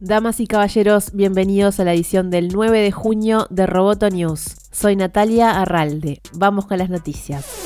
Damas y caballeros, bienvenidos a la edición del 9 de junio de Roboto News. Soy Natalia Arralde. Vamos con las noticias.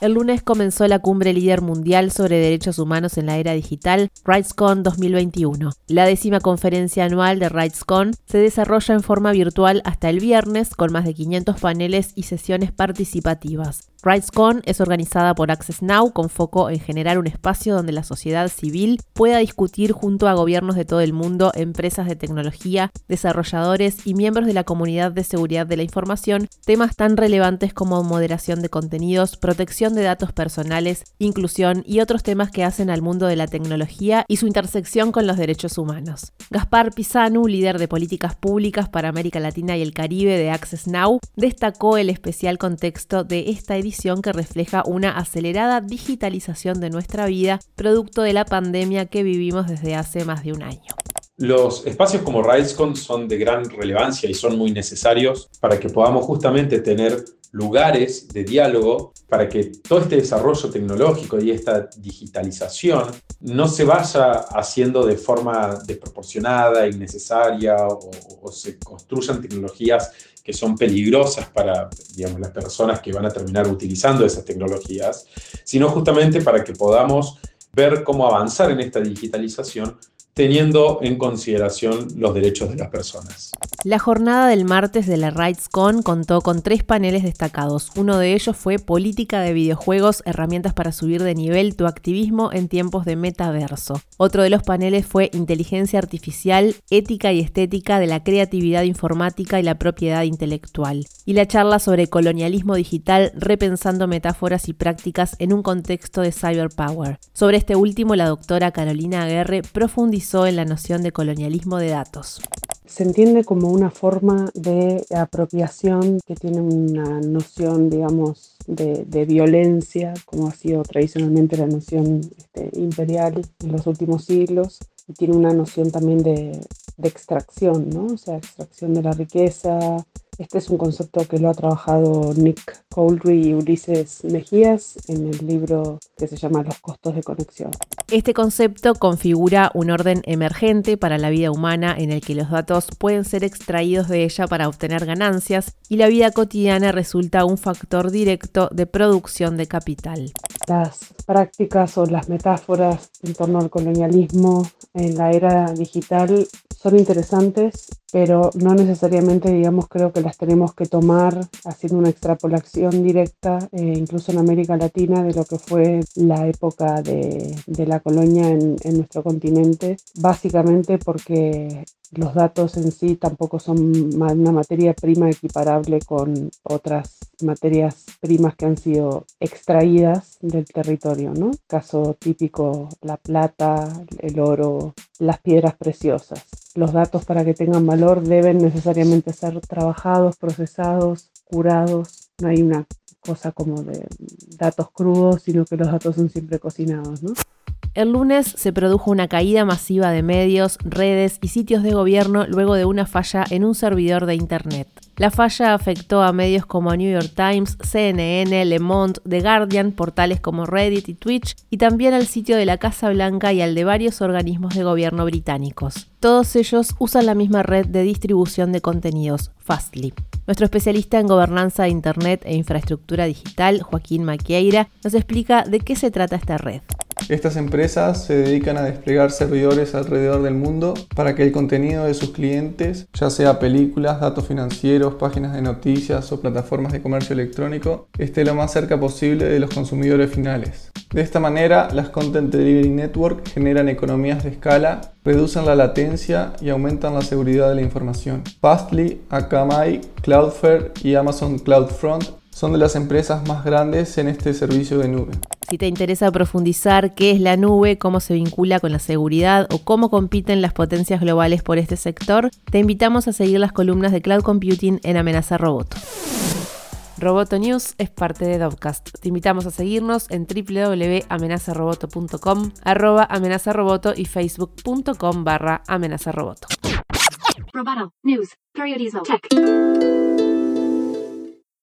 El lunes comenzó la cumbre líder mundial sobre derechos humanos en la era digital, RightsCon 2021. La décima conferencia anual de RightsCon se desarrolla en forma virtual hasta el viernes con más de 500 paneles y sesiones participativas. RightsCon es organizada por Access Now con foco en generar un espacio donde la sociedad civil pueda discutir junto a gobiernos de todo el mundo, empresas de tecnología, desarrolladores y miembros de la comunidad de seguridad de la información temas tan relevantes como moderación de contenidos, protección de datos personales, inclusión y otros temas que hacen al mundo de la tecnología y su intersección con los derechos humanos. Gaspar Pisanu, líder de políticas públicas para América Latina y el Caribe de Access Now, destacó el especial contexto de esta edición que refleja una acelerada digitalización de nuestra vida, producto de la pandemia que vivimos desde hace más de un año. Los espacios como RightsCon son de gran relevancia y son muy necesarios para que podamos justamente tener lugares de diálogo para que todo este desarrollo tecnológico y esta digitalización no se vaya haciendo de forma desproporcionada, innecesaria o, o se construyan tecnologías que son peligrosas para digamos, las personas que van a terminar utilizando esas tecnologías, sino justamente para que podamos ver cómo avanzar en esta digitalización teniendo en consideración los derechos de las personas. La jornada del martes de la RightsCon contó con tres paneles destacados. Uno de ellos fue Política de videojuegos, herramientas para subir de nivel tu activismo en tiempos de metaverso. Otro de los paneles fue Inteligencia artificial, ética y estética de la creatividad informática y la propiedad intelectual. Y la charla sobre colonialismo digital, repensando metáforas y prácticas en un contexto de cyberpower. Sobre este último, la doctora Carolina Aguerre profundizó en la noción de colonialismo de datos. Se entiende como una forma de apropiación que tiene una noción, digamos, de, violencia, como ha sido tradicionalmente la noción este, imperial en los últimos siglos, y tiene una noción también de, de extracción, ¿no? O sea, extracción de la riqueza, este es un concepto que lo ha trabajado Nick Coldry y Ulises Mejías en el libro que se llama Los costos de conexión. Este concepto configura un orden emergente para la vida humana en el que los datos pueden ser extraídos de ella para obtener ganancias y la vida cotidiana resulta un factor directo de producción de capital. Las prácticas o las metáforas en torno al colonialismo en la era digital son interesantes, pero no necesariamente, digamos, creo que las tenemos que tomar haciendo una extrapolación directa, eh, incluso en América Latina, de lo que fue la época de, la colonia en, en nuestro continente, básicamente porque los datos en sí tampoco son una materia prima equiparable con otras materias primas que han sido extraídas del territorio, ¿no? Caso típico, la plata, el oro, las piedras preciosas. Los datos para que tengan deben necesariamente ser trabajados, procesados, curados. No hay una cosa como de datos crudos, sino que los datos son siempre cocinados, ¿no? El lunes se produjo una caída masiva de medios, redes y sitios de gobierno luego de una falla en un servidor de Internet. La falla afectó a medios como New York Times, CNN, Le Monde, The Guardian, portales como Reddit y Twitch, y también al sitio de la Casa Blanca y al de varios organismos de gobierno británicos. Todos ellos usan la misma red de distribución de contenidos, Fastly. Nuestro especialista en gobernanza de Internet e infraestructura digital, Joaquín Maquieira, nos explica de qué se trata esta red. Estas empresas se dedican a desplegar servidores alrededor del mundo para que el contenido de sus clientes, ya sea películas, datos financieros, páginas de noticias o plataformas de comercio electrónico, esté lo más cerca posible de los consumidores finales. De esta manera, las Content Delivery Network generan economías de escala, reducen la latencia y aumentan la seguridad de la información. Fastly, Akamai, Cloudflare y Amazon CloudFront son de las empresas más grandes en este servicio de nube. Si te interesa profundizar qué es la nube, cómo se vincula con la seguridad o cómo compiten las potencias globales por este sector, te invitamos a seguir las columnas de Cloud Computing en Amenaza Roboto. Roboto News es parte de Dovcast. Te invitamos a seguirnos en www.amenazaroboto.com, arroba amenazaroboto y facebook.com barra amenazaroboto. Roboto News.